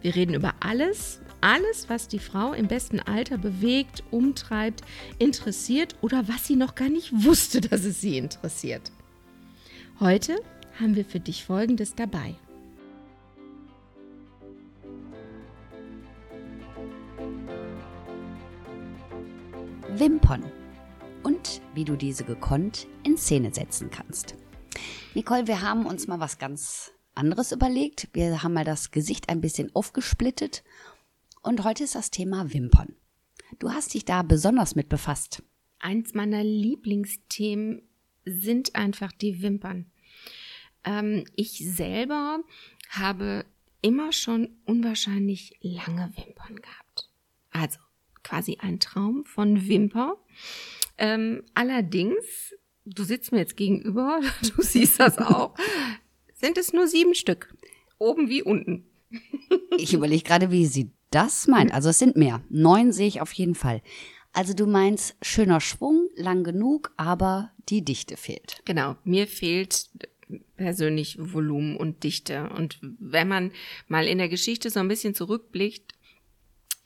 Wir reden über alles, alles, was die Frau im besten Alter bewegt, umtreibt, interessiert oder was sie noch gar nicht wusste, dass es sie interessiert. Heute haben wir für dich Folgendes dabei. Wimpern und wie du diese gekonnt in Szene setzen kannst. Nicole, wir haben uns mal was ganz anderes überlegt. Wir haben mal das Gesicht ein bisschen aufgesplittet und heute ist das Thema Wimpern. Du hast dich da besonders mit befasst. Eins meiner Lieblingsthemen sind einfach die Wimpern. Ähm, ich selber habe immer schon unwahrscheinlich lange Wimpern gehabt. Also quasi ein Traum von Wimper. Ähm, allerdings, du sitzt mir jetzt gegenüber, du siehst das auch, sind es nur sieben Stück. Oben wie unten. ich überlege gerade, wie sie das meint. Also es sind mehr. Neun sehe ich auf jeden Fall. Also du meinst schöner Schwung, lang genug, aber die Dichte fehlt. Genau, mir fehlt persönlich Volumen und Dichte. Und wenn man mal in der Geschichte so ein bisschen zurückblickt,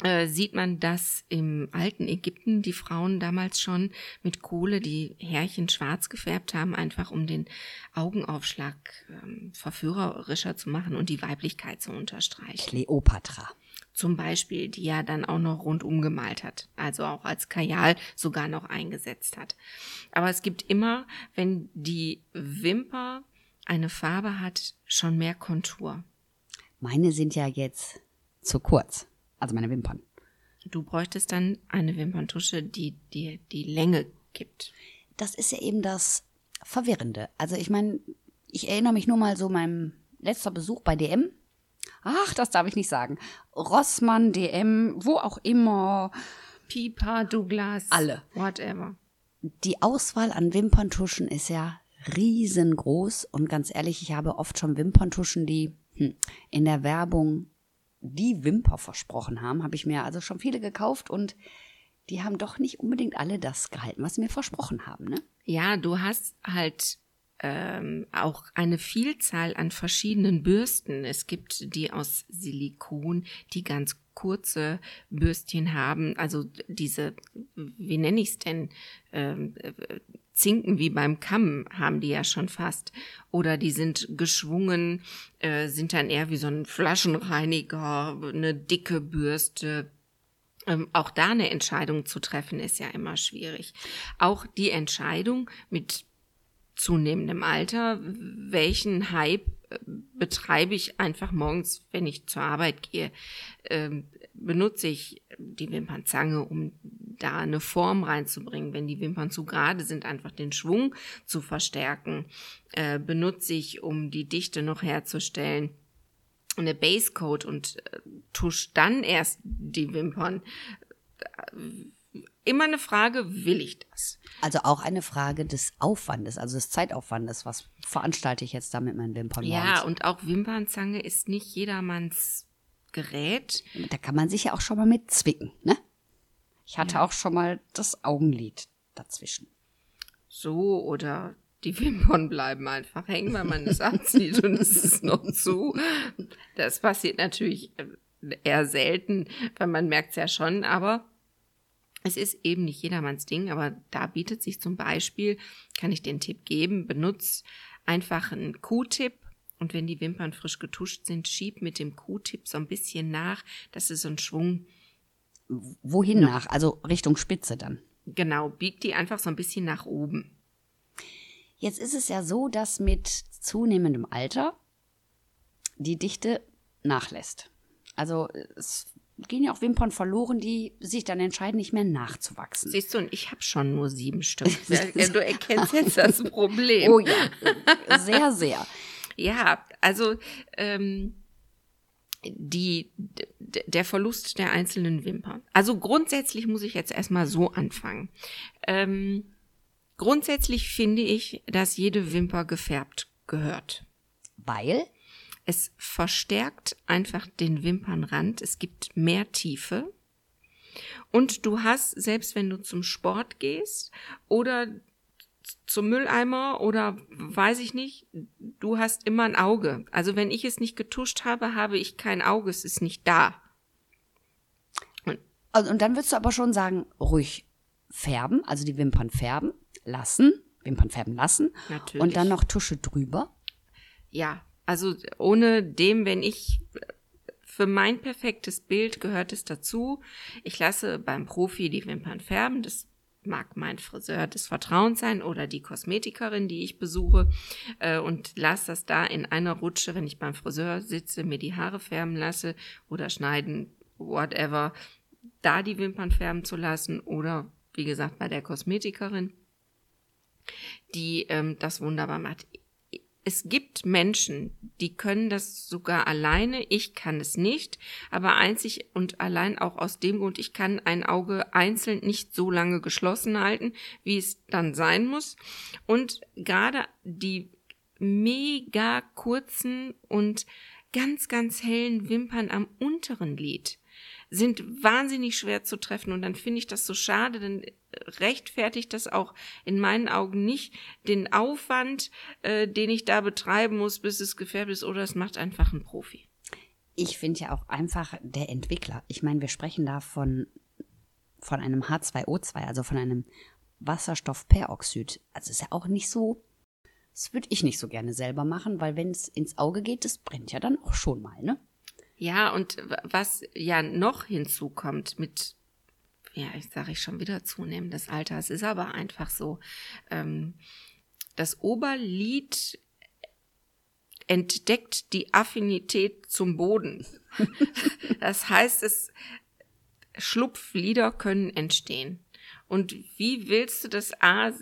äh, sieht man, dass im alten Ägypten die Frauen damals schon mit Kohle die Härchen schwarz gefärbt haben, einfach um den Augenaufschlag ähm, verführerischer zu machen und die Weiblichkeit zu unterstreichen. Kleopatra. Zum Beispiel, die ja dann auch noch rundum gemalt hat, also auch als Kajal sogar noch eingesetzt hat. Aber es gibt immer, wenn die Wimper eine Farbe hat, schon mehr Kontur. Meine sind ja jetzt zu kurz also meine Wimpern. Du bräuchtest dann eine Wimperntusche, die dir die Länge gibt. Das ist ja eben das Verwirrende. Also ich meine, ich erinnere mich nur mal so meinem letzter Besuch bei DM. Ach, das darf ich nicht sagen. Rossmann, DM, wo auch immer. Pipa, Douglas. Alle. Whatever. Die Auswahl an Wimperntuschen ist ja riesengroß und ganz ehrlich, ich habe oft schon Wimperntuschen, die hm, in der Werbung die Wimper versprochen haben, habe ich mir also schon viele gekauft und die haben doch nicht unbedingt alle das gehalten, was sie mir versprochen haben, ne? Ja, du hast halt ähm, auch eine Vielzahl an verschiedenen Bürsten. Es gibt die aus Silikon, die ganz kurze Bürstchen haben, also diese, wie nenne ich es denn, ähm, Zinken wie beim Kamm haben die ja schon fast. Oder die sind geschwungen, äh, sind dann eher wie so ein Flaschenreiniger, eine dicke Bürste. Ähm, auch da eine Entscheidung zu treffen, ist ja immer schwierig. Auch die Entscheidung mit zunehmendem Alter, welchen Hype äh, betreibe ich einfach morgens, wenn ich zur Arbeit gehe. Ähm, benutze ich die Wimpernzange, um da eine Form reinzubringen. Wenn die Wimpern zu gerade sind, einfach den Schwung zu verstärken. Äh, benutze ich, um die Dichte noch herzustellen eine Basecoat und äh, tusch dann erst die Wimpern. Immer eine Frage, will ich das? Also auch eine Frage des Aufwandes, also des Zeitaufwandes. Was veranstalte ich jetzt da mit meinen Wimpern? Ja, und auch Wimpernzange ist nicht jedermanns Gerät. Da kann man sich ja auch schon mal mit zwicken, ne? Ich hatte ja. auch schon mal das Augenlid dazwischen. So, oder die Wimpern bleiben einfach hängen, weil man es anzieht und es ist noch zu. Das passiert natürlich eher selten, weil man merkt es ja schon, aber es ist eben nicht jedermanns Ding, aber da bietet sich zum Beispiel, kann ich den Tipp geben, benutz einfach einen Q-Tip und wenn die Wimpern frisch getuscht sind, schieb mit dem Q-Tip so ein bisschen nach, dass es so einen Schwung. Wohin noch. nach? Also Richtung Spitze dann. Genau, biegt die einfach so ein bisschen nach oben. Jetzt ist es ja so, dass mit zunehmendem Alter die Dichte nachlässt. Also es gehen ja auch Wimpern verloren, die sich dann entscheiden, nicht mehr nachzuwachsen. Siehst du, und ich habe schon nur sieben Stück. du erkennst jetzt das Problem. Oh ja, sehr, sehr. Ja, also ähm, die, der Verlust der einzelnen Wimpern. Also grundsätzlich muss ich jetzt erstmal so anfangen. Ähm, grundsätzlich finde ich, dass jede Wimper gefärbt gehört. Weil? Es verstärkt einfach den Wimpernrand. Es gibt mehr Tiefe. Und du hast, selbst wenn du zum Sport gehst oder zum Mülleimer oder weiß ich nicht, du hast immer ein Auge. Also wenn ich es nicht getuscht habe, habe ich kein Auge, es ist nicht da. Und, also, und dann würdest du aber schon sagen, ruhig färben, also die Wimpern färben lassen, Wimpern färben lassen Natürlich. und dann noch Tusche drüber. Ja, also ohne dem, wenn ich für mein perfektes Bild gehört es dazu. Ich lasse beim Profi die Wimpern färben. Das mag mein Friseur des Vertrauens sein oder die Kosmetikerin, die ich besuche äh, und lasse das da in einer Rutsche, wenn ich beim Friseur sitze, mir die Haare färben lasse oder schneiden, whatever, da die Wimpern färben zu lassen oder wie gesagt bei der Kosmetikerin, die ähm, das wunderbar macht es gibt Menschen, die können das sogar alleine, ich kann es nicht, aber einzig und allein auch aus dem Grund, ich kann ein Auge einzeln nicht so lange geschlossen halten, wie es dann sein muss. Und gerade die mega kurzen und ganz, ganz hellen Wimpern am unteren Lid sind wahnsinnig schwer zu treffen und dann finde ich das so schade, denn rechtfertigt das auch in meinen Augen nicht den Aufwand, äh, den ich da betreiben muss, bis es gefärbt ist, oder es macht einfach ein Profi. Ich finde ja auch einfach der Entwickler. Ich meine, wir sprechen da von, von einem H2O2, also von einem Wasserstoffperoxid. Also ist ja auch nicht so, das würde ich nicht so gerne selber machen, weil wenn es ins Auge geht, das brennt ja dann auch schon mal, ne? Ja, und was ja noch hinzukommt mit ja, ich sage ich schon wieder zunehmendes Alter. Es ist aber einfach so. Ähm, das Oberlied entdeckt die Affinität zum Boden. das heißt, es Schlupflieder können entstehen. Und wie willst du das A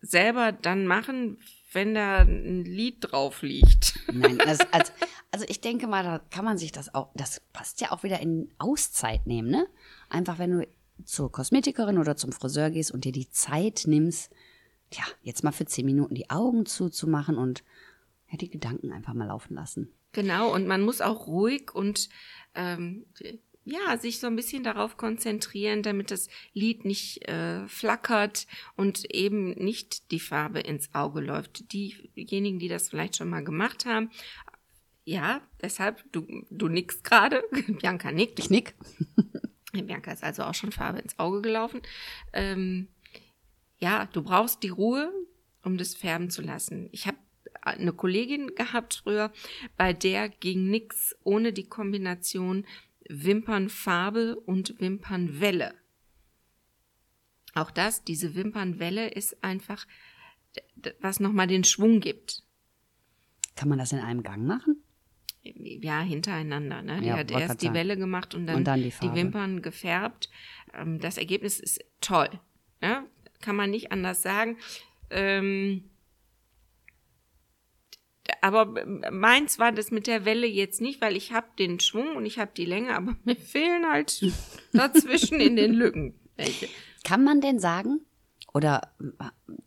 selber dann machen, wenn da ein Lied drauf liegt? Nein, also, also, also ich denke mal, da kann man sich das auch, das passt ja auch wieder in Auszeit nehmen, ne? Einfach wenn du zur Kosmetikerin oder zum Friseur gehst und dir die Zeit nimmst, ja, jetzt mal für zehn Minuten die Augen zuzumachen und ja, die Gedanken einfach mal laufen lassen. Genau, und man muss auch ruhig und ähm, ja, sich so ein bisschen darauf konzentrieren, damit das Lied nicht äh, flackert und eben nicht die Farbe ins Auge läuft. Diejenigen, die das vielleicht schon mal gemacht haben, ja, deshalb, du, du nickst gerade, Bianca nickt. Ich nick. Bianca ist also auch schon Farbe ins Auge gelaufen. Ähm, ja, du brauchst die Ruhe, um das färben zu lassen. Ich habe eine Kollegin gehabt früher, bei der ging nix ohne die Kombination Wimpernfarbe und Wimpernwelle. Auch das, diese Wimpernwelle ist einfach, was nochmal den Schwung gibt. Kann man das in einem Gang machen? ja, hintereinander. Ne? Die ja, hat erst die Welle gemacht und dann, und dann die, die, Wimpern gefärbt. Ähm, das Ergebnis ist toll. Ne? Kann man nicht anders sagen. Ähm, aber meins war das mit der Welle jetzt nicht, weil ich habe den Schwung und ich habe die Länge, aber mir fehlen halt dazwischen in den Lücken welche. Kann man denn sagen, oder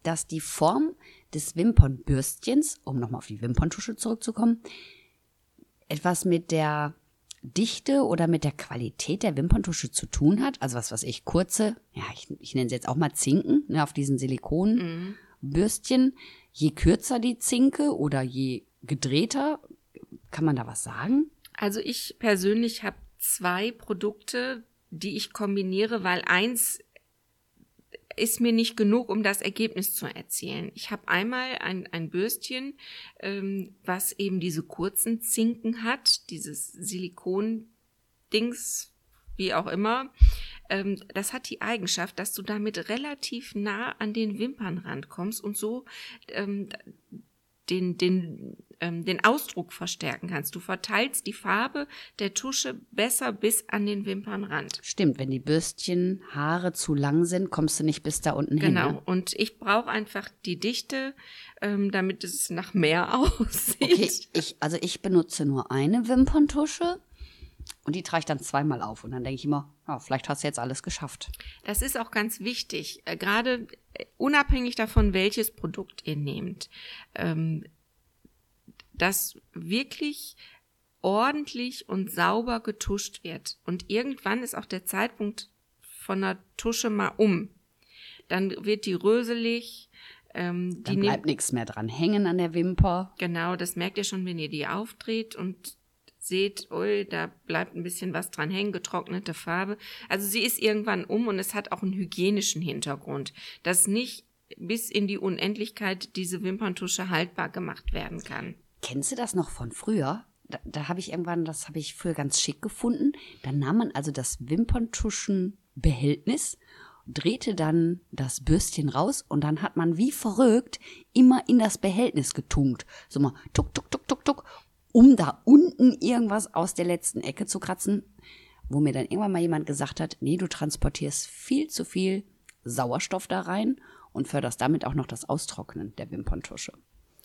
dass die Form des Wimpernbürstchens, um nochmal auf die Wimperntusche zurückzukommen, etwas mit der Dichte oder mit der Qualität der Wimperntusche zu tun hat. Also was, was ich kurze, ja, ich, ich nenne sie jetzt auch mal Zinken, ne, auf diesen Silikonbürstchen. Mhm. Je kürzer die Zinke oder je gedrehter, kann man da was sagen? Also ich persönlich habe zwei Produkte, die ich kombiniere, weil eins ist mir nicht genug, um das Ergebnis zu erzielen. Ich habe einmal ein, ein Bürstchen, ähm, was eben diese kurzen Zinken hat, dieses Silikon-Dings, wie auch immer. Ähm, das hat die Eigenschaft, dass du damit relativ nah an den Wimpernrand kommst und so ähm, den, den, ähm, den Ausdruck verstärken kannst. Du verteilst die Farbe der Tusche besser bis an den Wimpernrand. Stimmt, wenn die Bürstchenhaare zu lang sind, kommst du nicht bis da unten genau. hin. Genau, Ne? und ich brauche einfach die Dichte, ähm, damit es nach mehr aussieht. Okay, ich, also ich benutze nur eine Wimperntusche und die trage ich dann zweimal auf. Und dann denke ich immer, ja, vielleicht hast du jetzt alles geschafft. Das ist auch ganz wichtig, äh, gerade äh, unabhängig davon, welches Produkt ihr nehmt, ähm, dass wirklich ordentlich und sauber getuscht wird. Und irgendwann ist auch der Zeitpunkt von der Tusche mal um. Dann wird die röselig. Ähm, die Dann bleibt nichts mehr dran hängen an der Wimper. Genau, das merkt ihr schon, wenn ihr die aufdreht und seht, ui, da bleibt ein bisschen was dran hängen, getrocknete Farbe. Also sie ist irgendwann um und es hat auch einen hygienischen Hintergrund, dass nicht bis in die Unendlichkeit diese Wimperntusche haltbar gemacht werden kann. Kennst du das noch von früher? Da, da habe ich irgendwann, das habe ich früher ganz schick gefunden. Dann nahm man also das Wimperntuschenbehältnis, drehte dann das Bürstchen raus und dann hat man wie verrückt immer in das Behältnis getunkt. So mal tuck, tuck, tuck, tuck, tuck, um da unten irgendwas aus der letzten Ecke zu kratzen, wo mir dann irgendwann mal jemand gesagt hat, nee, du transportierst viel zu viel Sauerstoff da rein und förderst damit auch noch das Austrocknen der Wimperntusche.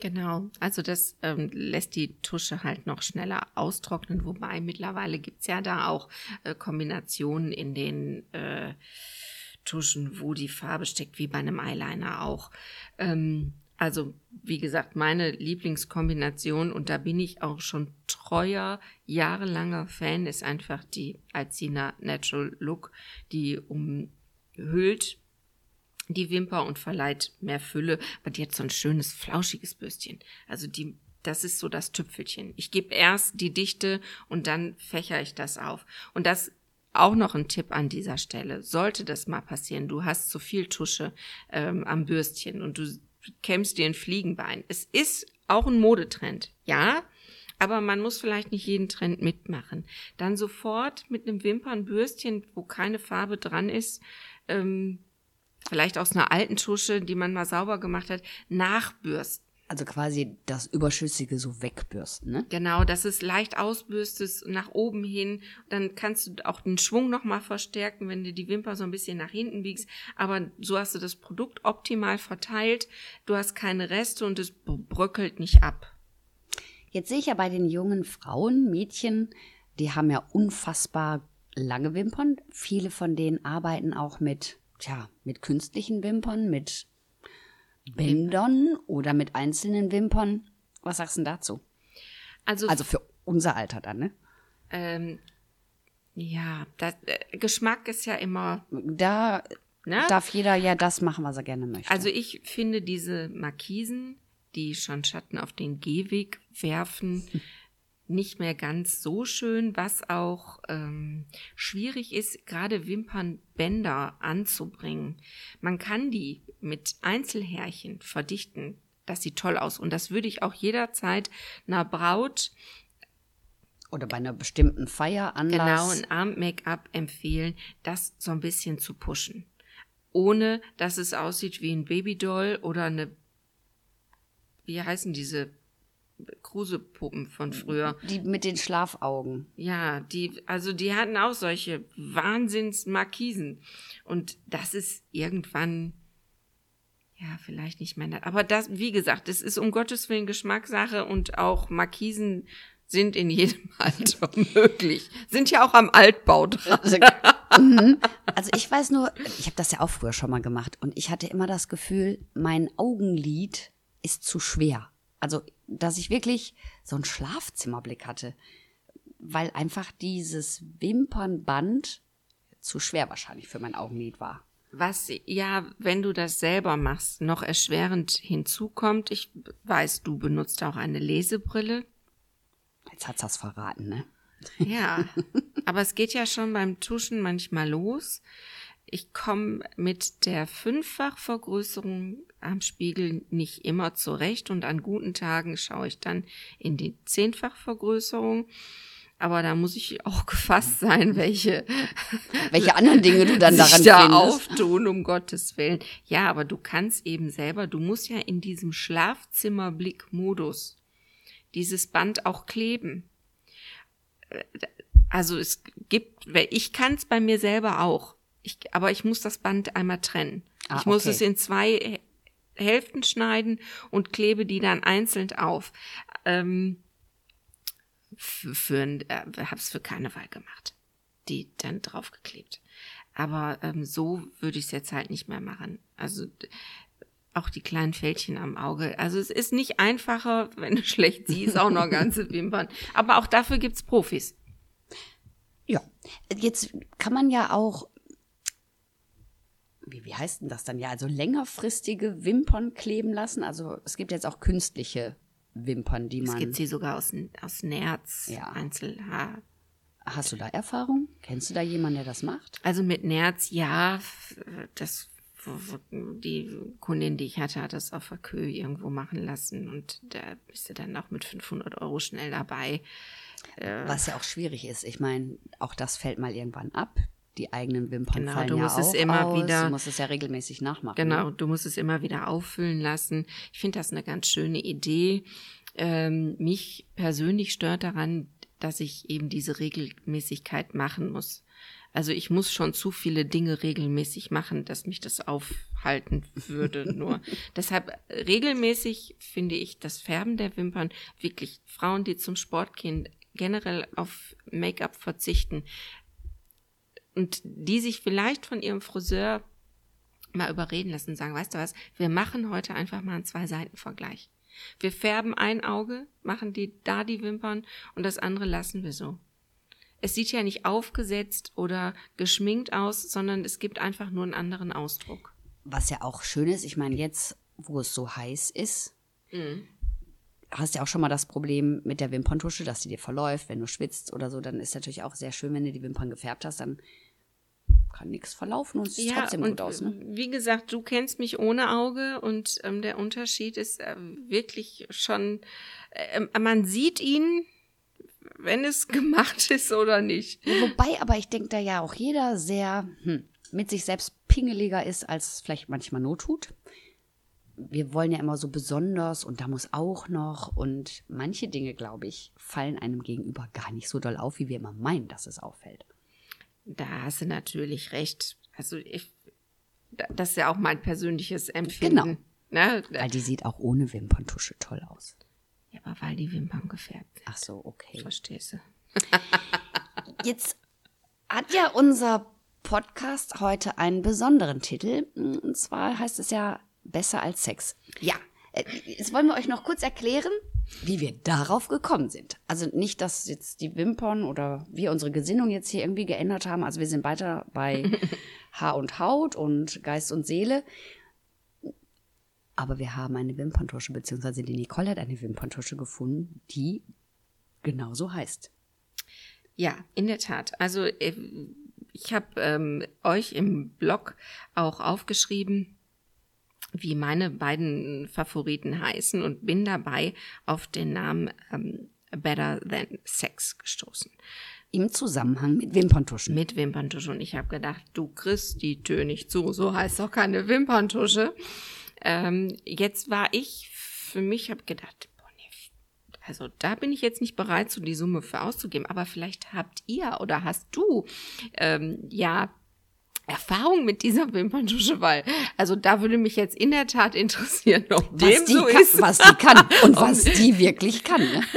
Genau, also das ähm, lässt die Tusche halt noch schneller austrocknen, wobei mittlerweile gibt's ja da auch äh, Kombinationen in den äh, Tuschen, wo die Farbe steckt, wie bei einem Eyeliner auch. Ähm, also, wie gesagt, meine Lieblingskombination, und da bin ich auch schon treuer, jahrelanger Fan, ist einfach die Alcina Natural Look, die umhüllt die Wimper und verleiht mehr Fülle, aber die hat so ein schönes, flauschiges Bürstchen. Also die, das ist so das Tüpfelchen. Ich gebe erst die Dichte und dann fächer ich das auf. Und das auch noch ein Tipp an dieser Stelle. Sollte das mal passieren, du hast zu viel Tusche ähm, am Bürstchen und du kämmst dir ein Fliegenbein. Es ist auch ein Modetrend, ja, aber man muss vielleicht nicht jeden Trend mitmachen. Dann sofort mit einem Wimpernbürstchen, wo keine Farbe dran ist, ähm, vielleicht aus einer alten Tusche, die man mal sauber gemacht hat, nachbürsten. Also quasi das Überschüssige so wegbürsten, ne? Genau, dass es leicht ausbürstest nach oben hin. Dann kannst du auch den Schwung nochmal verstärken, wenn du die Wimper so ein bisschen nach hinten biegst. Aber so hast du das Produkt optimal verteilt. Du hast keine Reste und es bröckelt nicht ab. Jetzt sehe ich ja bei den jungen Frauen, Mädchen, die haben ja unfassbar lange Wimpern. Viele von denen arbeiten auch mit, tja, mit künstlichen Wimpern, mit Bändern oder mit einzelnen Wimpern. Was sagst du denn dazu? Also, Also für unser Alter dann, ne? ähm, ja, das, äh, Geschmack ist ja immer, Da ne? darf jeder ja das machen, was er gerne möchte. Also ich finde diese Markisen, die schon Schatten auf den Gehweg werfen, nicht mehr ganz so schön, was auch ähm, schwierig ist, gerade Wimpernbänder anzubringen. Man kann die mit Einzelhärchen verdichten. Das sieht toll aus. Und das würde ich auch jederzeit einer Braut oder bei einer bestimmten Feier, genau Anlass. ein Abend-Make-up empfehlen, das so ein bisschen zu pushen. Ohne, dass es aussieht wie ein Babydoll oder eine, wie heißen diese Krusepuppen von früher? die mit den Schlafaugen. Ja, die, also die hatten auch solche Wahnsinnsmarkisen. Und das ist irgendwann, ja, vielleicht nicht mehr nett. Aber das, wie gesagt, das ist um Gottes Willen Geschmackssache und auch Markisen sind in jedem Alter möglich. Sind ja auch am Altbau dran. Also, mhm. also ich weiß nur, ich habe das ja auch früher schon mal gemacht und ich hatte immer das Gefühl, mein Augenlid ist zu schwer. Also, dass ich wirklich so einen Schlafzimmerblick hatte, weil einfach dieses Wimpernband zu schwer wahrscheinlich für mein Augenlid war. Was ja, wenn du das selber machst, noch erschwerend hinzukommt, ich weiß, du benutzt auch eine Lesebrille. Jetzt hat's das verraten, ne? Ja, aber es geht ja schon beim Tuschen manchmal los. Ich komme mit der Fünffachvergrößerung am Spiegel nicht immer zurecht und an guten Tagen schaue ich dann in die Zehnfachvergrößerung. Aber da muss ich auch gefasst sein, welche, welche anderen Dinge du dann daran da findest. auftun, um Gottes Willen. Ja, aber du kannst eben selber, du musst ja in diesem Schlafzimmerblick-Modus dieses Band auch kleben. Äh, also es gibt, ich kann es bei mir selber auch, ich, aber ich muss das Band einmal trennen. Ah, ich muss okay. es in zwei Hälften schneiden und klebe die dann einzeln auf. Ähm, für, für äh, hab's für Karneval gemacht. Die dann draufgeklebt. Aber ähm, so würde ich es jetzt halt nicht mehr machen. Also auch die kleinen Fältchen am Auge. Also es ist nicht einfacher, wenn du schlecht siehst, auch noch ganze Wimpern. Aber auch dafür gibt's Profis. Ja, jetzt kann man ja auch, wie, wie heißt denn das dann ja, also längerfristige Wimpern kleben lassen. Also es gibt jetzt auch künstliche Wimpern, die Es man. gibt sie sogar aus, aus Nerz, Ja. Einzelhaar. Hast du da Erfahrung? Kennst du da jemanden, der das macht? Also mit Nerz, ja, das die Kundin, die ich hatte, hat das auf der Kö irgendwo machen lassen und da bist du dann auch mit 500 Euro schnell dabei. Was ja auch schwierig ist. Ich meine, auch das fällt mal irgendwann ab. Die eigenen Wimpern Genau, fallen du ja musst auch es immer aus. wieder- Du musst es ja regelmäßig nachmachen. Genau, du musst es immer wieder auffüllen lassen. Ich finde das eine ganz schöne Idee. Ähm, mich persönlich stört daran, dass ich eben diese Regelmäßigkeit machen muss. Also ich muss schon zu viele Dinge regelmäßig machen, dass mich das aufhalten würde. Nur deshalb regelmäßig finde ich das Färben der Wimpern wirklich Frauen, die zum Sport gehen, generell auf Make-up verzichten und die sich vielleicht von ihrem Friseur mal überreden lassen und sagen, weißt du was, wir machen heute einfach mal einen Zwei-Seiten-Vergleich. Wir färben ein Auge, machen die da die Wimpern und das andere lassen wir so. Es sieht ja nicht aufgesetzt oder geschminkt aus, sondern es gibt einfach nur einen anderen Ausdruck. Was ja auch schön ist, ich meine, jetzt, wo es so heiß ist, hast ja auch schon mal das Problem mit der Wimperntusche, dass die dir verläuft, wenn du schwitzt oder so, dann ist natürlich auch sehr schön, wenn du die Wimpern gefärbt hast, dann kann nichts verlaufen und es sieht trotzdem und gut aus. Ne? wie gesagt, du kennst mich ohne Auge und ähm, der Unterschied ist äh, wirklich schon, äh, man sieht ihn, wenn es gemacht ist oder nicht. Wobei aber ich denke, da ja auch jeder sehr hm, mit sich selbst pingeliger ist, als es vielleicht manchmal not tut. Wir wollen ja immer so besonders und da muss auch noch und manche Dinge, glaube ich, fallen einem gegenüber gar nicht so doll auf, wie wir immer meinen, dass es auffällt. Da hast du natürlich recht. Also ich, da- das ist ja auch mein persönliches Empfinden. Ne? Weil die sieht auch ohne Wimperntusche toll aus. Ja, aber weil die Wimpern gefärbt sind. Ach so, okay. Verstehst du? Jetzt hat ja unser Podcast heute einen besonderen Titel. Und zwar heißt es ja Besser als Sex. Ja, jetzt wollen wir euch noch kurz erklären, wie wir darauf gekommen sind. Also nicht, dass jetzt die Wimpern oder wir unsere Gesinnung jetzt hier irgendwie geändert haben. Also wir sind weiter bei Haar und Haut und Geist und Seele. Aber wir haben eine Wimperntusche, beziehungsweise die Nicole hat eine Wimperntusche gefunden, die genauso heißt. Ja, in der Tat. Also äh, ich habe ähm, euch im Blog auch aufgeschrieben, wie meine beiden Favoriten heißen und bin dabei auf den Namen ähm, Better Than Sex gestoßen. Im Zusammenhang mit Wimperntuschen. Mit Wimperntusche. Und ich habe gedacht, du kriegst die Tür nicht zu, so heißt doch keine Wimperntusche. Ähm, jetzt war ich, für mich habe gedacht, boah, nee, also da bin ich jetzt nicht bereit, so die Summe für auszugeben. Aber vielleicht habt ihr oder hast du ähm, ja Erfahrung mit dieser Wimperntusche, weil also da würde mich jetzt in der Tat interessieren, ob was dem die, so kann, ist. was die kann und was die wirklich kann. Ne?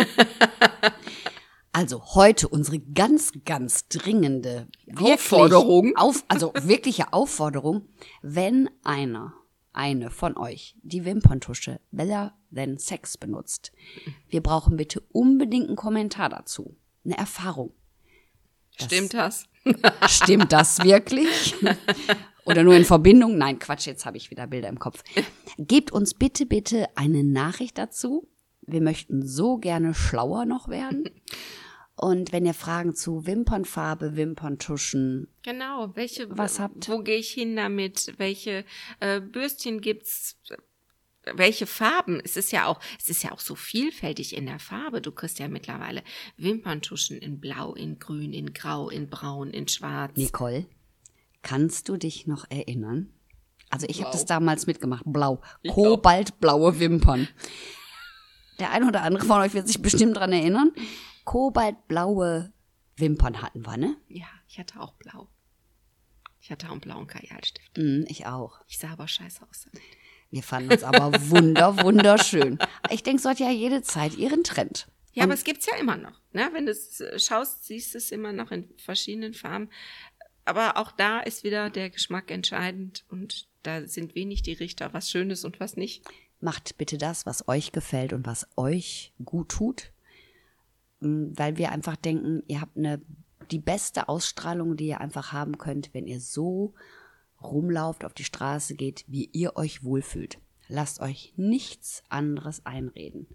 Also heute unsere ganz, ganz dringende wirklich Aufforderung. Auf, also wirkliche Aufforderung, wenn einer, eine von euch die Wimperntusche Better Than Sex benutzt, wir brauchen bitte unbedingt einen Kommentar dazu. Eine Erfahrung. Stimmt das? Stimmt das wirklich? Oder nur in Verbindung? Nein, Quatsch, jetzt habe ich wieder Bilder im Kopf. Gebt uns bitte, bitte eine Nachricht dazu. Wir möchten so gerne schlauer noch werden. Und wenn ihr Fragen zu Wimpernfarbe, Wimperntuschen, Genau, welche Was habt- wo gehe ich hin damit? Welche äh, Bürstchen gibt's? Welche Farben. Es ist ja auch, es ist ja auch so vielfältig in der Farbe. Du kriegst ja mittlerweile Wimperntuschen in Blau, in Grün, in Grau, in Braun, in Schwarz. Nicole, kannst du dich noch erinnern? Also ich habe Blau. das damals mitgemacht. Blau. Kobaltblaue Wimpern. Der eine oder andere von euch wird sich bestimmt dran erinnern. Kobaltblaue Wimpern hatten wir, ne? Ja, ich hatte auch Blau. Ich hatte auch einen blauen Kajalstift. Mm, ich auch. Ich sah aber scheiße aus. Wir fanden uns aber wunder, wunderschön. Ich denke, so hat ja jede Zeit ihren Trend. Ja, aber es gibt's ja immer noch. Ne? Wenn du es äh, schaust, siehst du es immer noch in verschiedenen Farben. Aber auch da ist wieder der Geschmack entscheidend und da sind wenig die Richter, was schön ist und was nicht. Macht bitte das, was euch gefällt und was euch gut tut. Mm, Weil wir einfach denken, ihr habt eine, die beste Ausstrahlung, die ihr einfach haben könnt, wenn ihr so rumlauft, auf die Straße geht, wie ihr euch wohlfühlt. Lasst euch nichts anderes einreden.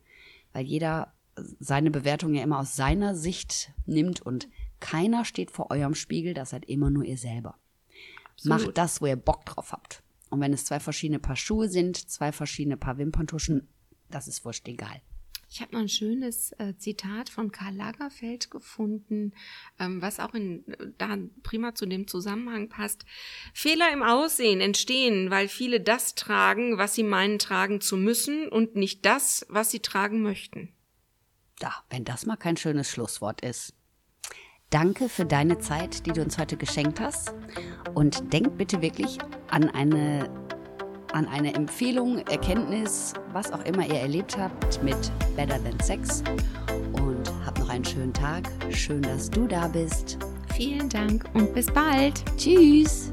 Weil jeder seine Bewertung ja immer aus seiner Sicht nimmt und keiner steht vor eurem Spiegel, das seid immer nur ihr selber. Absolut. Macht das, wo ihr Bock drauf habt. Und wenn es zwei verschiedene Paar Schuhe sind, zwei verschiedene Paar Wimperntuschen, das ist wurscht egal. Ich habe noch ein schönes äh, Zitat von Karl Lagerfeld gefunden, ähm, was auch in, da prima zu dem Zusammenhang passt. Fehler im Aussehen entstehen, weil viele das tragen, was sie meinen tragen zu müssen und nicht das, was sie tragen möchten. Da, wenn das mal kein schönes Schlusswort ist. Danke für deine Zeit, die du uns heute geschenkt hast. Und denk bitte wirklich an eine, an eine Empfehlung, Erkenntnis, was auch immer ihr erlebt habt mit Better Than Sex. Und habt noch einen schönen Tag. Schön, dass du da bist. Vielen Dank und bis bald. Tschüss.